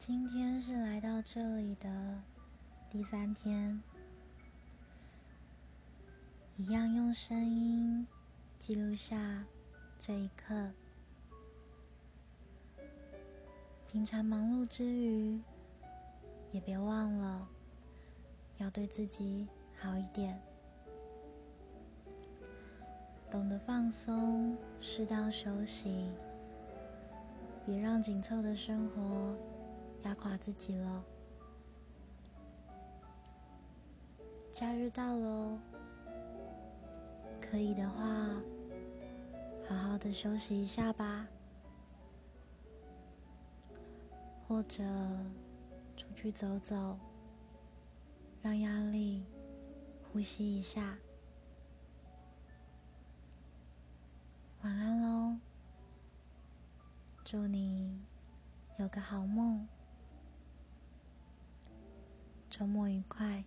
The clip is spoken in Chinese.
今天是来到这里的第三天，一样用声音记录下这一刻。平常忙碌之余，也别忘了要对自己好一点，懂得放松，适当休息。别让紧凑的生活压垮自己了。假日到喽，可以的话，好好的休息一下吧，或者出去走走，让压力呼吸一下。晚安喽。祝你有个好梦，周末愉快。